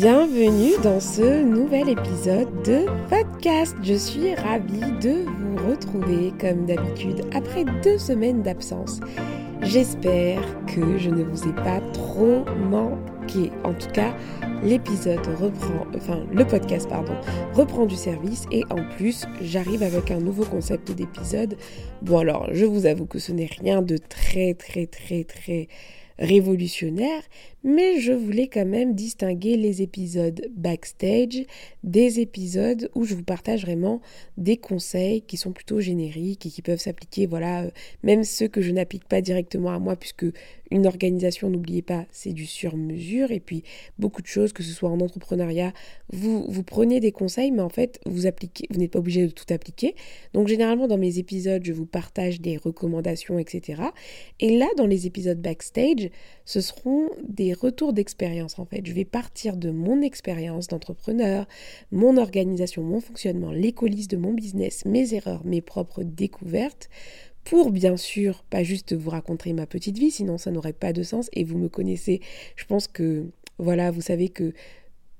Bienvenue dans ce nouvel épisode de podcast. Je suis ravie de vous retrouver comme d'habitude après deux semaines d'absence. J'espère que je ne vous ai pas trop manqué. En tout cas, l'épisode reprend, enfin le podcast pardon, reprend du service et en plus j'arrive avec un nouveau concept d'épisode. Bon alors, je vous avoue que ce n'est rien de très très très très révolutionnaire, mais je voulais quand même distinguer les épisodes backstage des épisodes où je vous partage vraiment des conseils qui sont plutôt génériques et qui peuvent s'appliquer, voilà, euh, même ceux que je n'applique pas directement à moi, puisque une organisation, n'oubliez pas, c'est du sur-mesure, et puis beaucoup de choses, que ce soit en entrepreneuriat, vous, vous prenez des conseils, mais en fait, vous appliquez, vous n'êtes pas obligé de tout appliquer. Donc généralement, dans mes épisodes, je vous partage des recommandations, etc. Et là, dans les épisodes backstage, ce seront des retours d'expérience, en fait. Je vais partir de mon expérience d'entrepreneur, mon organisation, mon fonctionnement, les coulisses de mon business, mes erreurs, mes propres découvertes pour bien sûr pas juste vous raconter ma petite vie, sinon ça n'aurait pas de sens et vous me connaissez. Je pense que voilà, vous savez que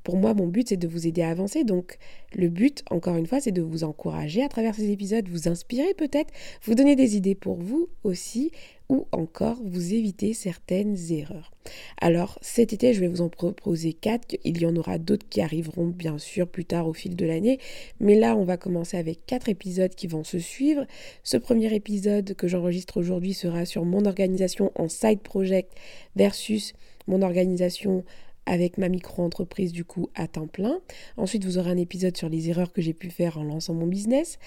pour moi, mon but, c'est de vous aider à avancer. Donc, le but, encore une fois, c'est de vous encourager à travers ces épisodes, vous inspirer peut-être, vous donner des idées pour vous aussi, ou encore vous éviter certaines erreurs. Alors cet été, je vais vous en proposer quatre. Il y en aura d'autres qui arriveront bien sûr plus tard au fil de l'année. Mais là, on va commencer avec quatre épisodes qui vont se suivre. Ce premier épisode que j'enregistre aujourd'hui sera sur mon organisation en side project versus mon organisation avec ma micro-entreprise du coup à temps plein. Ensuite, vous aurez un épisode sur les erreurs que j'ai pu faire en lançant mon business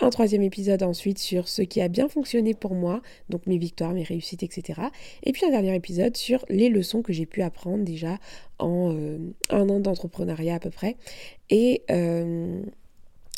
un troisième épisode ensuite sur ce qui a bien fonctionné pour moi, donc mes victoires, mes réussites, etc. Et puis un dernier épisode sur les leçons que j'ai pu apprendre déjà en euh, un an d'entrepreneuriat à peu près. Et, euh,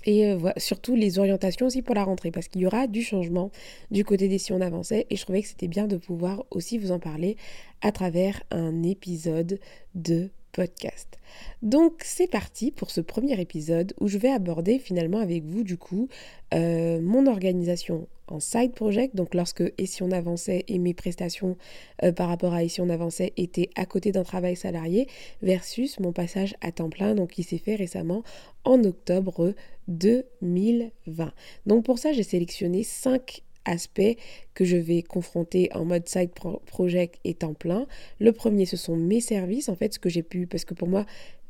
et euh, surtout les orientations aussi pour la rentrée, parce qu'il y aura du changement du côté des si on avançait. Et je trouvais que c'était bien de pouvoir aussi vous en parler à travers un épisode de podcast. Donc c'est parti pour ce premier épisode où je vais aborder finalement avec vous du coup euh, mon organisation en side project. Donc lorsque Et si on avançait et mes prestations euh, par rapport à Et si on avançait étaient à côté d'un travail salarié versus mon passage à temps plein donc qui s'est fait récemment en octobre 2020. Donc pour ça j'ai sélectionné 5 aspects que je vais confronter en mode side project et temps plein. Le premier, ce sont mes services, en fait, ce que j'ai pu, parce que pour moi,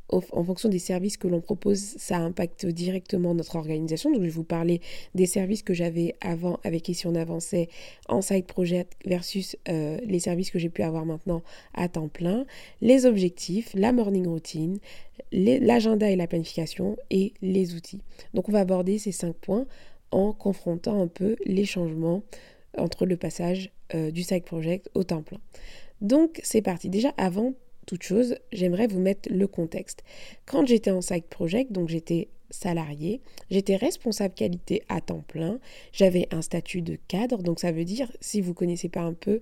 en fonction des services que l'on propose, ça impacte directement notre organisation. Donc, je vais vous parler des services que j'avais avant avec Ici on avançait en side project versus euh, les services que j'ai pu avoir maintenant à temps plein, les objectifs, la morning routine, l'agenda et la planification et les outils. Donc, on va aborder ces cinq points en confrontant un peu les changements entre le passage euh, du side project au temps plein. Donc c'est parti. Déjà avant toute chose, j'aimerais vous mettre le contexte. Quand j'étais en side project, donc j'étais salarié, j'étais responsable qualité à temps plein, j'avais un statut de cadre, donc ça veut dire, si vous connaissez pas un peu,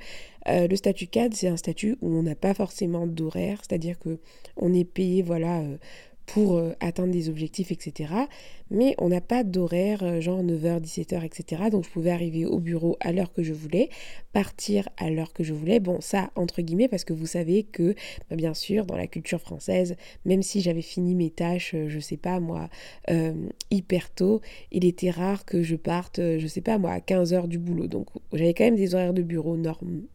euh, le statut cadre, c'est un statut où on n'a pas forcément d'horaire, c'est-à-dire que on est payé, voilà, euh, pour euh, atteindre des objectifs, etc. Mais on n'a pas d'horaire, euh, genre 9h, 17h, etc. Donc je pouvais arriver au bureau à l'heure que je voulais, partir à l'heure que je voulais. Bon, ça, entre guillemets, parce que vous savez que, bah, bien sûr, dans la culture française, même si j'avais fini mes tâches, euh, je sais pas moi, hyper tôt, il était rare que je parte, je sais pas moi, à 15h du boulot. Donc j'avais quand même des horaires de bureau normaux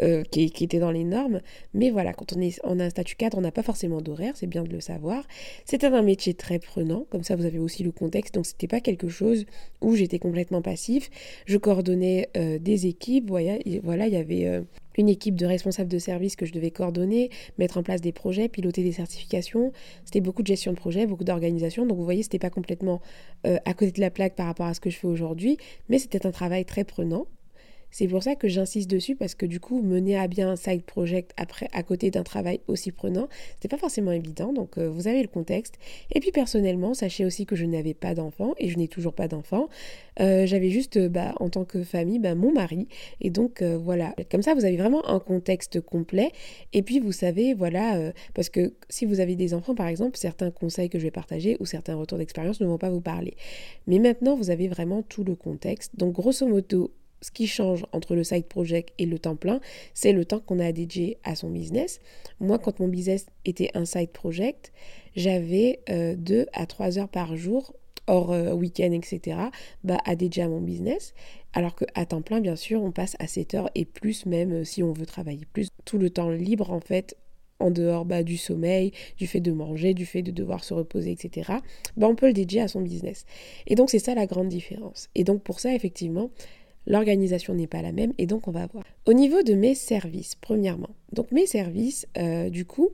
euh, qui, était dans les normes. Mais voilà, quand on, est, a un statut cadre, on n'a pas forcément d'horaire, c'est bien de le savoir. C'était un métier très prenant, comme ça vous avez aussi le contexte, donc c'était pas quelque chose où j'étais complètement passif. Je coordonnais euh, des équipes, voilà, voilà il y avait... Euh, une équipe de responsables de service que je devais coordonner, mettre en place des projets, piloter des certifications. C'était beaucoup de gestion de projet, beaucoup d'organisation. Donc vous voyez, c'était pas complètement à côté de la plaque par rapport à ce que je fais aujourd'hui, mais c'était un travail très prenant. C'est pour ça que j'insiste dessus parce que du coup, mener à bien un side project après, à côté d'un travail aussi prenant, c'était pas forcément évident. Donc, euh, vous avez le contexte. Et puis, personnellement, sachez aussi que je n'avais pas d'enfant et je n'ai toujours pas d'enfant. Euh, j'avais juste, bah, en tant que famille, bah, mon mari. Et donc, euh, voilà. Comme ça, vous avez vraiment un contexte complet. Et puis, vous savez, voilà, parce que si vous avez des enfants, par exemple, certains conseils que je vais partager ou certains retours d'expérience ne vont pas vous parler. Mais maintenant, vous avez vraiment tout le contexte. Donc, grosso modo, ce qui change entre le side project et le temps plein, c'est le temps qu'on a dédié à son business. Moi, quand mon business était un side project, j'avais 2 euh, à 3 heures par jour, hors euh, week-end, etc., bah, à dédier à mon business. Alors qu'à temps plein, bien sûr, on passe à 7 heures et plus même euh, si on veut travailler plus. Tout le temps libre, en fait, en dehors bah, du sommeil, du fait de manger, du fait de devoir se reposer, etc., bah, on peut le dédier à son business. Et donc, c'est ça la grande différence. Et donc, pour ça, effectivement, l'organisation n'est pas la même et donc on va voir. Au niveau de mes services, premièrement, donc mes services, euh, du coup,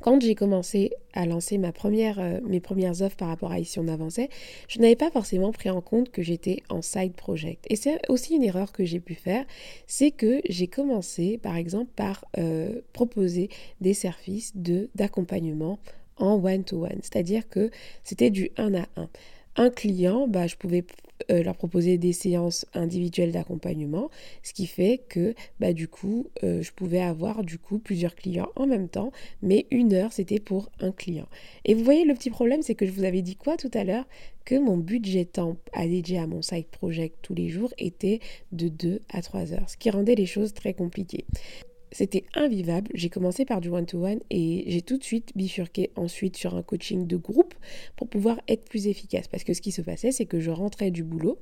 quand j'ai commencé à lancer euh, mes premières offres par rapport à Ici on avançait, je n'avais pas forcément pris en compte que j'étais en side project. Et c'est aussi une erreur que j'ai pu faire, c'est que j'ai commencé par exemple par euh, proposer des services de d'accompagnement en one-to-one, c'est-à-dire que c'était du 1 à 1 un client, bah, je pouvais euh, leur proposer des séances individuelles d'accompagnement, ce qui fait que bah, du coup, euh, je pouvais avoir du coup plusieurs clients en même temps, mais une heure c'était pour un client. Et vous voyez, le petit problème, c'est que je vous avais dit quoi tout à l'heure? Que mon budget temps à à mon side project tous les jours était de 2 à 3 heures, ce qui rendait les choses très compliquées c'était invivable. J'ai commencé par du one-to-one et j'ai tout de suite bifurqué ensuite sur un coaching de groupe pour pouvoir être plus efficace. Parce que ce qui se passait, c'est que je rentrais du boulot.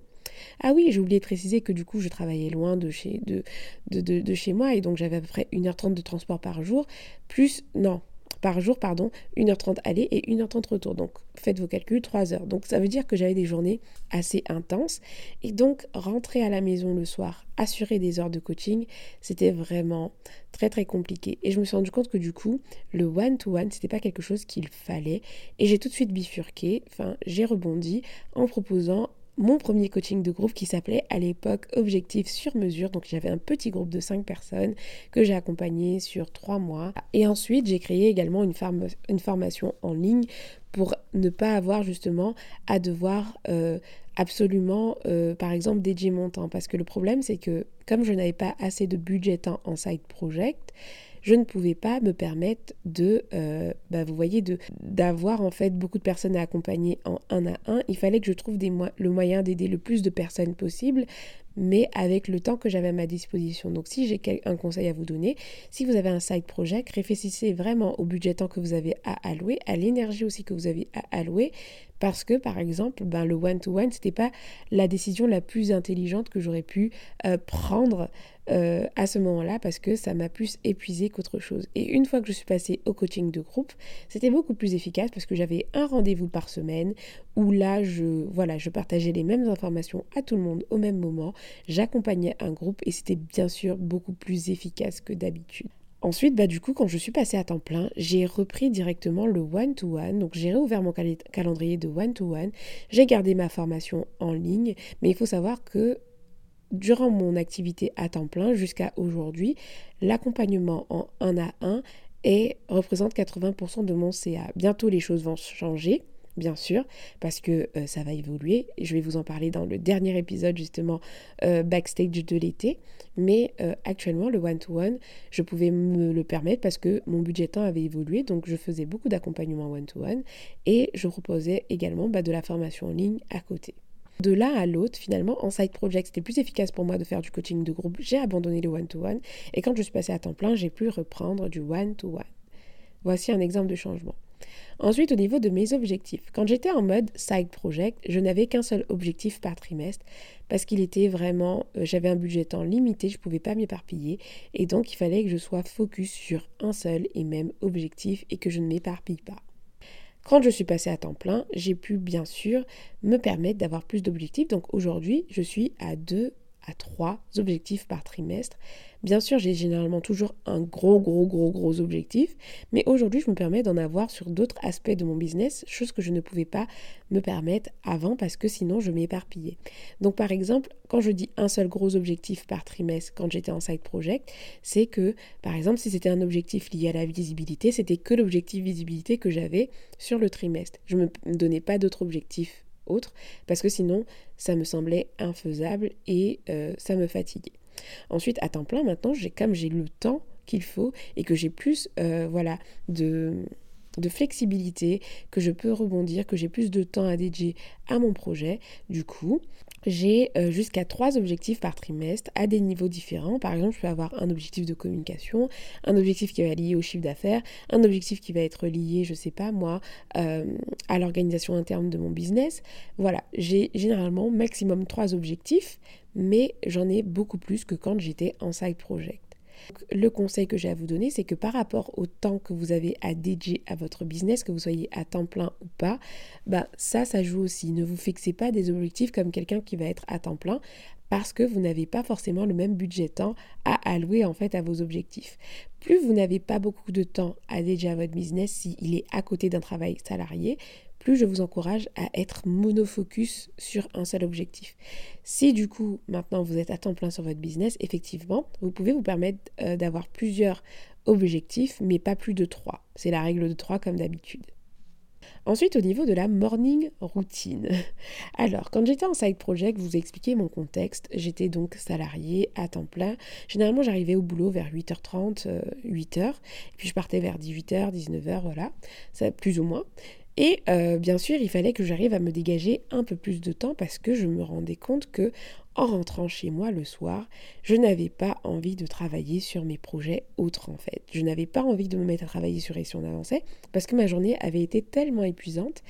Ah oui, j'ai oublié de préciser que du coup, je travaillais loin de chez, de, chez moi et donc j'avais à peu près 1h30 de transport par jour. Plus, non, par jour, pardon, 1h30 aller et 1h30 retour. Donc faites vos calculs, 3 heures. Donc ça veut dire que j'avais des journées assez intenses. Et donc rentrer à la maison le soir, assurer des heures de coaching, c'était vraiment très très compliqué. Et je me suis rendu compte que du coup, le one-to-one, c'était pas quelque chose qu'il fallait. Et j'ai tout de suite bifurqué, enfin j'ai rebondi en proposant mon premier coaching de groupe qui s'appelait à l'époque Objectif sur mesure. Donc j'avais un petit groupe de 5 personnes que j'ai accompagné sur 3 mois. Et ensuite j'ai créé également une, formation en ligne pour ne pas avoir justement à devoir euh, absolument, euh, par exemple, dédier mon temps. Parce que le problème c'est que comme je n'avais pas assez de budget en side project, je ne pouvais pas me permettre de, euh, bah, de d'avoir en fait beaucoup de personnes à accompagner en un à un. Il fallait que je trouve le moyen d'aider le plus de personnes possible, mais avec le temps que j'avais à ma disposition. Donc si j'ai un conseil à vous donner, si vous avez un side project, réfléchissez vraiment au budget temps que vous avez à allouer, à l'énergie aussi que vous avez à allouer, parce que par exemple, ben, le one-to-one, ce n'était pas la décision la plus intelligente que j'aurais pu euh, prendre euh, à ce moment-là parce que ça m'a plus épuisé qu'autre chose. Et une fois que je suis passée au coaching de groupe, c'était beaucoup plus efficace parce que j'avais un rendez-vous par semaine où là, je, voilà, je partageais les mêmes informations à tout le monde au même moment, j'accompagnais un groupe et c'était bien sûr beaucoup plus efficace que d'habitude. Ensuite, bah, du coup, quand je suis passée à temps plein, j'ai repris directement le one-to-one. Donc, j'ai réouvert mon calendrier de one-to-one. J'ai gardé ma formation en ligne. Mais il faut savoir que durant mon activité à temps plein jusqu'à aujourd'hui, l'accompagnement en 1 à 1 et représente 80% de mon CA. Bientôt, les choses vont changer bien sûr, parce que euh, ça va évoluer. Je vais vous en parler dans le dernier épisode, justement, euh, backstage de l'été. Mais euh, actuellement, le one-to-one, je pouvais me le permettre parce que mon budget temps avait évolué. Donc, je faisais beaucoup d'accompagnement one-to-one et je proposais également bah, de la formation en ligne à côté. De l'un à l'autre, finalement, en side project, c'était plus efficace pour moi de faire du coaching de groupe. J'ai abandonné le one-to-one et quand je suis passée à temps plein, j'ai pu reprendre du one-to-one. Voici un exemple de changement. Ensuite, au niveau de mes objectifs. Quand j'étais en mode side project, je n'avais qu'un seul objectif par trimestre parce qu'il était vraiment, euh, j'avais un budget temps limité, je ne pouvais pas m'éparpiller et donc il fallait que je sois focus sur un seul et même objectif et que je ne m'éparpille pas. Quand je suis passée à temps plein, j'ai pu bien sûr me permettre d'avoir plus d'objectifs. Donc aujourd'hui, je suis à deux trois objectifs par trimestre. Bien sûr, j'ai généralement toujours un gros, gros, gros, gros objectif, mais aujourd'hui, je me permets d'en avoir sur d'autres aspects de mon business, chose que je ne pouvais pas me permettre avant parce que sinon, je m'éparpillais. Donc, par exemple, quand je dis un seul gros objectif par trimestre quand j'étais en side project, c'est que, par exemple, si c'était un objectif lié à la visibilité, c'était que l'objectif visibilité que j'avais sur le trimestre. Je ne me donnais pas d'autres objectifs parce que sinon, ça me semblait infaisable et euh, ça me fatiguait. Ensuite, à temps plein, maintenant, j'ai comme j'ai le temps qu'il faut et que j'ai plus euh, voilà, de, de flexibilité, que je peux rebondir, que j'ai plus de temps à dédier à mon projet. Du coup, j'ai euh, jusqu'à trois objectifs par trimestre à des niveaux différents. Par exemple, je peux avoir un objectif de communication, un objectif qui va être lié au chiffre d'affaires, un objectif qui va être lié, je sais pas moi, euh, à l'organisation interne de mon business. Voilà, j'ai généralement maximum trois objectifs, mais j'en ai beaucoup plus que quand j'étais en side project. Le conseil que j'ai à vous donner, c'est que par rapport au temps que vous avez à dédier à votre business, que vous soyez à temps plein ou pas, bah ça, ça joue aussi. Ne vous fixez pas des objectifs comme quelqu'un qui va être à temps plein parce que vous n'avez pas forcément le même budget temps à allouer en fait à vos objectifs. Plus vous n'avez pas beaucoup de temps à dédier à votre business s'il est à côté d'un travail salarié, plus je vous encourage à être monofocus sur un seul objectif. Si du coup maintenant vous êtes à temps plein sur votre business, effectivement, vous pouvez vous permettre euh, d'avoir plusieurs objectifs, mais pas plus de trois. C'est la règle de trois comme d'habitude. Ensuite, au niveau de la morning routine. Alors, quand j'étais en side project, vous expliquez mon contexte. J'étais donc salariée à temps plein. Généralement, j'arrivais au boulot vers 8h30, 8h. Et puis, je partais vers 18h, 19h, voilà. Ça, plus ou moins. Et euh, bien sûr, il fallait que j'arrive à me dégager un peu plus de temps parce que je me rendais compte que en rentrant chez moi le soir, je n'avais pas envie de travailler sur mes projets autres en fait. Je n'avais pas envie de me mettre à travailler sur Action d'avancer parce que ma journée avait été tellement épuisante.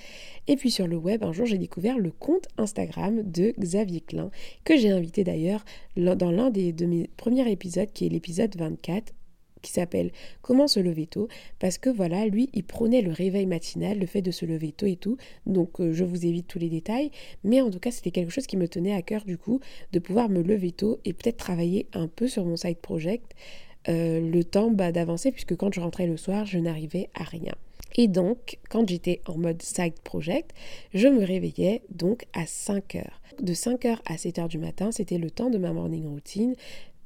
Et puis sur le web, un jour, j'ai découvert le compte Instagram de Xavier Klein que j'ai invité d'ailleurs dans l'un de mes premiers épisodes qui est l'épisode 24 qui s'appelle Comment se lever tôt parce que voilà, lui, il prônait le réveil matinal, le fait de se lever tôt et tout. Donc euh, je vous évite tous les détails, mais en tout cas, c'était quelque chose qui me tenait à cœur du coup de pouvoir me lever tôt et peut-être travailler un peu sur mon side project euh, le temps bah, d'avancer puisque quand je rentrais le soir, je n'arrivais à rien. Et donc, quand j'étais en mode side project, je me réveillais donc à 5 heures. De 5 heures à 7 heures du matin, c'était le temps de ma morning routine.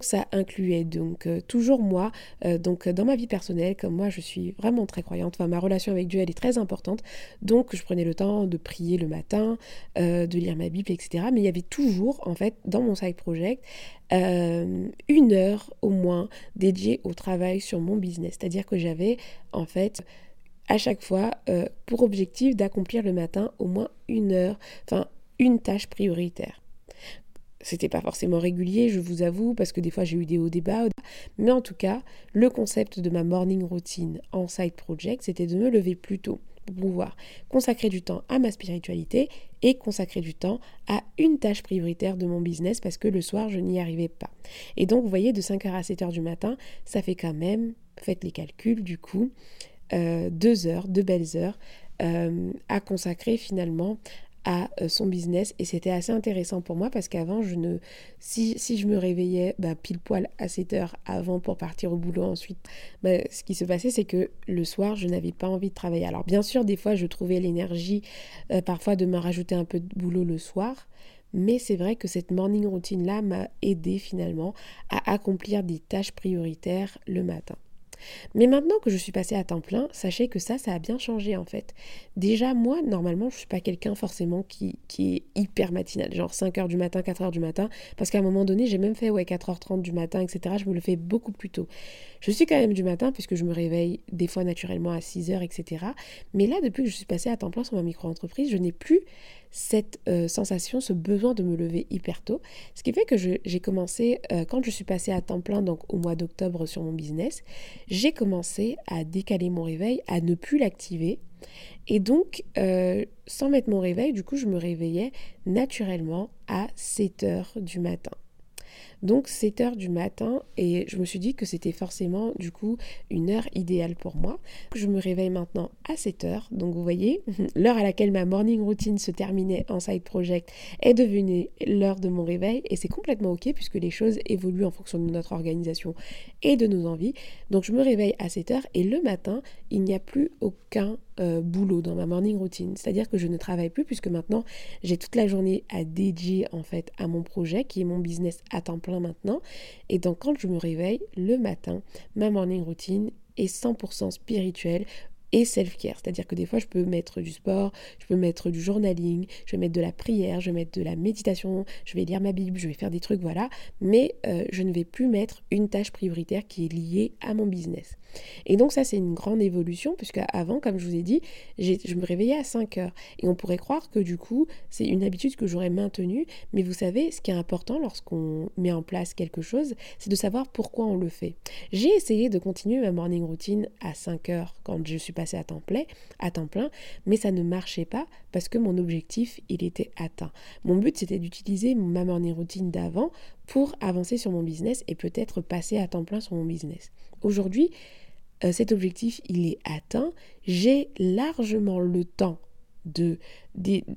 Ça incluait. Donc euh, toujours moi, euh, donc dans ma vie personnelle, comme moi je suis vraiment très croyante, enfin ma relation avec Dieu elle est très importante, donc je prenais le temps de prier le matin, euh, de lire ma Bible, etc. Mais il y avait toujours en fait dans mon side project une heure au moins dédiée au travail sur mon business, c'est-à-dire que j'avais en fait à chaque fois pour objectif d'accomplir le matin au moins une heure, enfin une tâche prioritaire. C'était pas forcément régulier, je vous avoue, parce que des fois j'ai eu des hauts débats. Mais en tout cas, le concept de ma morning routine en side project, c'était de me lever plus tôt pour pouvoir consacrer du temps à ma spiritualité et consacrer du temps à une tâche prioritaire de mon business parce que le soir, je n'y arrivais pas. Et donc, vous voyez, de 5h à 7h du matin, ça fait quand même, faites les calculs du coup, euh, deux heures, deux belles heures euh, à consacrer finalement à euh, son business et c'était assez intéressant pour moi parce qu'avant je ne si, si, je me réveillais bah, pile poil à 7 heures avant pour partir au boulot ensuite bah, ce qui se passait c'est que le soir je n'avais pas envie de travailler. Alors bien sûr des fois je trouvais l'énergie euh, parfois de me rajouter un peu de boulot le soir mais c'est vrai que cette morning routine là m'a aidé finalement à accomplir des tâches prioritaires le matin mais maintenant que je suis passée à temps plein, sachez que ça, ça a bien changé en fait. Déjà, moi, normalement, je suis pas quelqu'un forcément qui, qui est hyper matinal, genre 5h du matin, 4h du matin, parce qu'à un moment donné, j'ai même fait ouais, 4h30 du matin, etc. Je me le fais beaucoup plus tôt. Je suis quand même du matin, puisque je me réveille des fois naturellement à 6h, etc. Mais là, depuis que je suis passée à temps plein sur ma micro-entreprise, je n'ai plus cette euh, sensation, ce besoin de me lever hyper tôt. Ce qui fait que j'ai commencé, euh, quand je suis passée à temps plein, donc au mois d'octobre sur mon business, j'ai commencé à décaler mon réveil, à ne plus l'activer. Et donc, euh, sans mettre mon réveil, du coup, je me réveillais naturellement à 7 heures du matin. Donc 7 heures du matin et je me suis dit que c'était forcément du coup une heure idéale pour moi. Je me réveille maintenant à 7 heures. Donc vous voyez, l'heure à laquelle ma morning routine se terminait en side project est devenue l'heure de mon réveil et c'est complètement ok puisque les choses évoluent en fonction de notre organisation et de nos envies. Donc je me réveille à 7 heures et le matin, il n'y a plus aucun euh, boulot dans ma morning routine. C'est-à-dire que je ne travaille plus puisque maintenant j'ai toute la journée à dédier en fait à mon projet qui est mon business à temps plein maintenant. Et donc quand je me réveille le matin, ma morning routine est 100% spirituelle et self-care. C'est-à-dire que des fois, je peux mettre du sport, je peux mettre du journaling, je vais mettre de la prière, je vais mettre de la méditation, je vais lire ma Bible, je vais faire des trucs, voilà. Mais euh, je ne vais plus mettre une tâche prioritaire qui est liée à mon business. Et donc ça, c'est une grande évolution, puisque avant, comme je vous ai dit, je me réveillais à 5 heures. Et on pourrait croire que du coup, c'est une habitude que j'aurais maintenue. Mais vous savez, ce qui est important lorsqu'on met en place quelque chose, c'est de savoir pourquoi on le fait. J'ai essayé de continuer ma morning routine à 5 heures quand je suis à temps plein, à temps plein mais ça ne marchait pas parce que mon objectif, il était atteint. Mon but, c'était d'utiliser ma morning routine d'avant pour avancer sur mon business et peut-être passer à temps plein sur mon business. Aujourd'hui, euh, cet objectif, il est atteint. J'ai largement le temps de,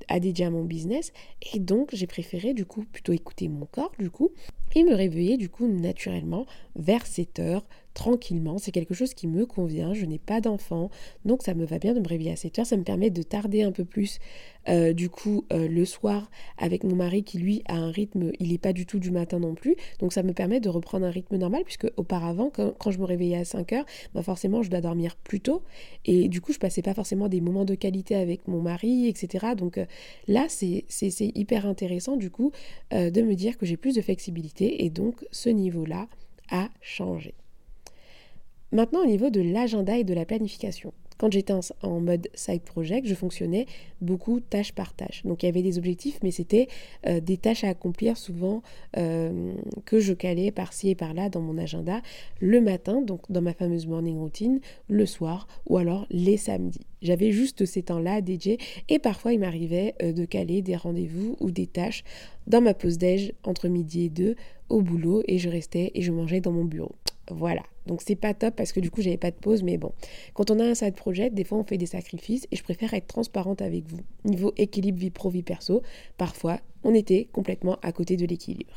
à dédier à mon business et donc j'ai préféré du coup plutôt écouter mon corps du coup et me réveiller du coup naturellement vers 7 heures tranquillement. C'est quelque chose qui me convient. Je n'ai pas d'enfant, donc ça me va bien de me réveiller à 7 heures. Ça me permet de tarder un peu plus, euh, du coup, euh, le soir avec mon mari qui, lui, a un rythme, il n'est pas du tout du matin non plus. Donc ça me permet de reprendre un rythme normal, puisque auparavant, quand, je me réveillais à 5 heures, bah forcément, je dois dormir plus tôt. Et du coup, je passais pas forcément des moments de qualité avec mon mari, etc. Donc euh, là, c'est hyper intéressant, du coup, de me dire que j'ai plus de flexibilité. Et donc, ce niveau-là a changé. Maintenant, au niveau de l'agenda et de la planification. Quand j'étais en, mode side project, je fonctionnais beaucoup tâche par tâche. Donc il y avait des objectifs, mais c'était euh, des tâches à accomplir souvent euh, que je calais par-ci et par-là dans mon agenda le matin, donc dans ma fameuse morning routine, le soir ou alors les samedis. J'avais juste ces temps-là dédiés et parfois il m'arrivait euh, de caler des rendez-vous ou des tâches dans ma pause déj entre midi et deux au boulot et je restais et je mangeais dans mon bureau. Voilà. Donc c'est pas top parce que du coup j'avais pas de pause, mais bon. Quand on a un side project, des fois on fait des sacrifices et je préfère être transparente avec vous. Niveau équilibre vie pro vie perso, parfois on était complètement à côté de l'équilibre.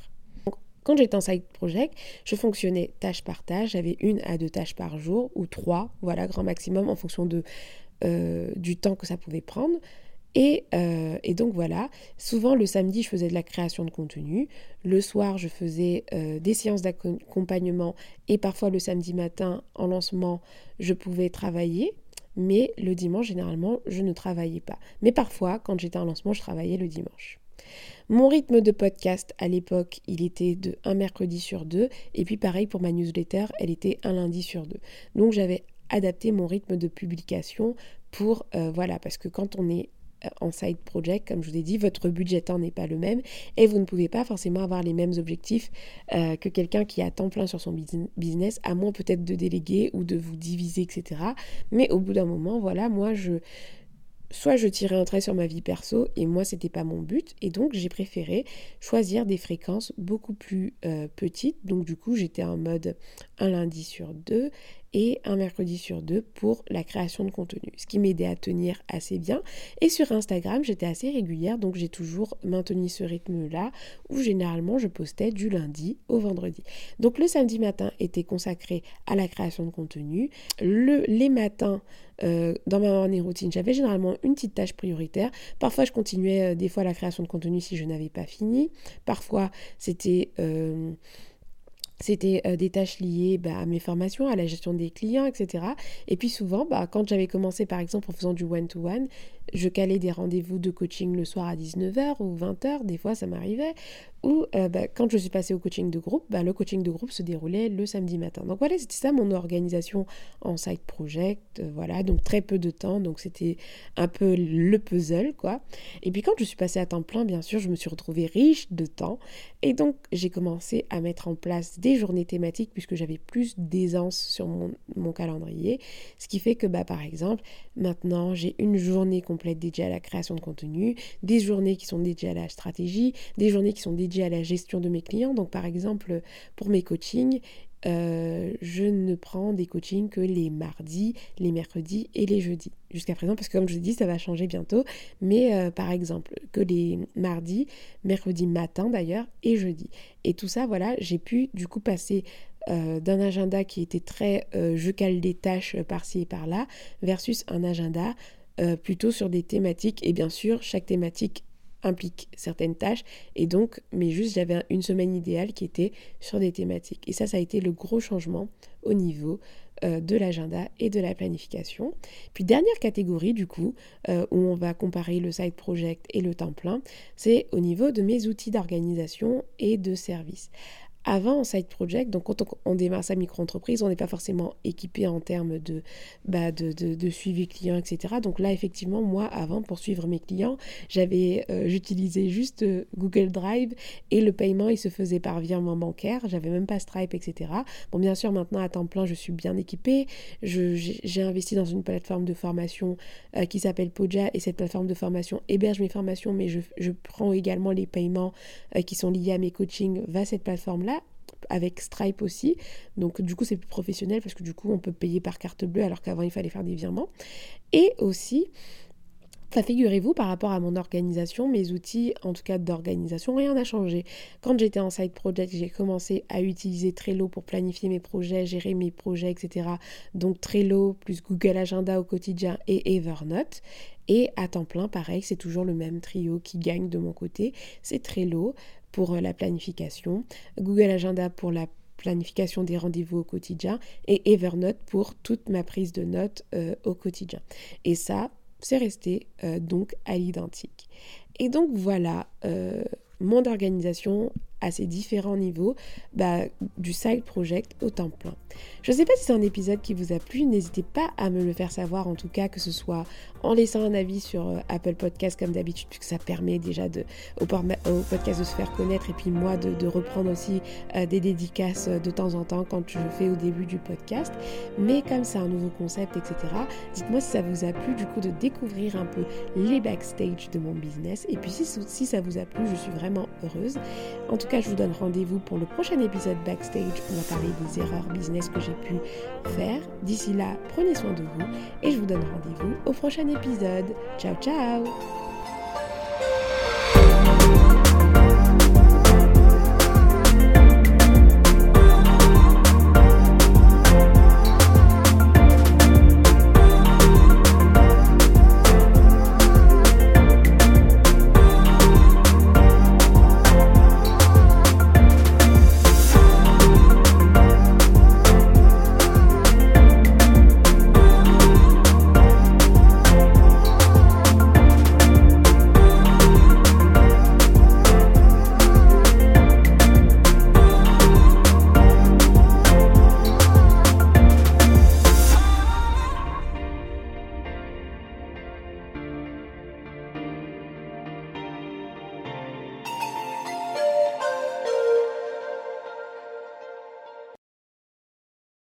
Quand j'étais en side project, je fonctionnais tâche par tâche, j'avais une à deux tâches par jour ou trois, voilà, grand maximum en fonction de, euh, du temps que ça pouvait prendre. Euh, et, donc voilà, souvent le samedi, je faisais de la création de contenu. Le soir, je faisais euh, des séances d'accompagnement. Et parfois, le samedi matin, en lancement, je pouvais travailler. Mais le dimanche, généralement, je ne travaillais pas. Mais parfois, quand j'étais en lancement, je travaillais le dimanche. Mon rythme de podcast à l'époque, il était de un mercredi sur deux. Et puis pareil pour ma newsletter, elle était un lundi sur deux. Donc j'avais adapté mon rythme de publication pour, euh, voilà, parce que quand on est en side project, comme je vous ai dit, votre budget temps n'est pas le même et vous ne pouvez pas forcément avoir les mêmes objectifs euh, que quelqu'un qui a temps plein sur son business, à moins peut-être de déléguer ou de vous diviser, etc. Mais au bout d'un moment, voilà, moi je soit je tirais un trait sur ma vie perso et moi c'était pas mon but et donc j'ai préféré choisir des fréquences beaucoup plus euh, petites donc du coup j'étais en mode un lundi sur deux et un mercredi sur deux pour la création de contenu, ce qui m'aidait à tenir assez bien. Et sur Instagram, j'étais assez régulière, donc j'ai toujours maintenu ce rythme-là, où généralement je postais du lundi au vendredi. Donc le samedi matin était consacré à la création de contenu. Le, les matins, euh, dans ma morning routine, j'avais généralement une petite tâche prioritaire. Parfois, je continuais euh, des fois la création de contenu si je n'avais pas fini. Parfois, c'était... Euh, c'était euh, des tâches liées bah, à mes formations, à la gestion des clients, etc. Et puis souvent, bah, quand j'avais commencé par exemple en faisant du one-to-one, je calais des rendez-vous de coaching le soir à 19h ou 20h, des fois ça m'arrivait, ou euh, bah, quand je suis passée au coaching de groupe, bah, le coaching de groupe se déroulait le samedi matin. Donc voilà, c'était ça mon organisation en side project, euh, voilà, donc très peu de temps, donc c'était un peu le puzzle, quoi. Et puis quand je suis passée à temps plein, bien sûr, je me suis retrouvée riche de temps, et donc j'ai commencé à mettre en place des journées thématiques, puisque j'avais plus d'aisance sur mon, mon, calendrier, ce qui fait que, bah, par exemple, maintenant j'ai une journée complète dédiée à la création de contenu, des journées qui sont dédiées à la stratégie, des journées qui sont dédiées à la gestion de mes clients. Donc par exemple, pour mes coachings, euh, je ne prends des coachings que les mardis, les mercredis et les jeudis. Jusqu'à présent, parce que comme je dis, ça va changer bientôt. Mais euh, par exemple, que les mardis, mercredi matin d'ailleurs, et jeudi. Et tout ça, voilà, j'ai pu du coup passer euh, d'un agenda qui était très je cale des tâches par-ci et par-là, versus un agenda plutôt sur des thématiques. Et bien sûr, chaque thématique implique certaines tâches et donc mais juste j'avais une semaine idéale qui était sur des thématiques et ça ça a été le gros changement au niveau euh, de l'agenda et de la planification. Puis dernière catégorie du coup, euh, où on va comparer le side project et le temps plein, c'est au niveau de mes outils d'organisation et de service. Avant, en side project, donc quand on, démarre sa micro-entreprise, on n'est pas forcément équipé en termes de, bah suivi client, etc. Donc là, effectivement, moi, avant, pour suivre mes clients, j'avais, euh, j'utilisais juste euh, Google Drive et le paiement, il se faisait par virement bancaire. J'avais même pas Stripe, etc. Bon, bien sûr, maintenant, à temps plein, je suis bien équipée. j'ai investi dans une plateforme de formation euh, qui s'appelle Poja et cette plateforme de formation héberge mes formations, mais je, je prends également les paiements qui sont liés à mes coachings va cette plateforme-là avec Stripe aussi. Donc du coup c'est plus professionnel parce que du coup on peut payer par carte bleue alors qu'avant il fallait faire des virements. Et aussi, ça figurez-vous, par rapport à mon organisation, mes outils, en tout cas d'organisation, rien n'a changé. Quand j'étais en side project, j'ai commencé à utiliser Trello pour planifier mes projets, gérer mes projets, etc. Donc Trello plus Google Agenda au quotidien et Evernote. Et à temps plein, pareil, c'est toujours le même trio qui gagne de mon côté. C'est Trello, pour euh, la planification, Google Agenda pour la planification des rendez-vous au quotidien et Evernote pour toute ma prise de notes euh, au quotidien. Et ça, c'est resté euh, donc à l'identique. Et donc voilà mon organisation à ces différents niveaux bah, du side project au temps plein. Je ne sais pas si c'est un épisode qui vous a plu, n'hésitez pas à me le faire savoir en tout cas, que ce soit en laissant un avis sur euh, Apple Podcast comme d'habitude, puisque ça permet déjà au, podcast de se faire connaître et puis moi de, reprendre aussi euh, des dédicaces euh, de temps en temps quand je fais au début du podcast. Mais comme c'est un nouveau concept, etc., dites-moi si ça vous a plu du coup de découvrir un peu les backstage de mon business. Et puis si, si ça vous a plu, je suis vraiment heureuse. En tout cas, je vous donne rendez-vous pour le prochain épisode backstage. On va parler des erreurs business que j'ai pu faire. D'ici là, prenez soin de vous et je vous donne rendez-vous au prochain épisode. Ciao ciao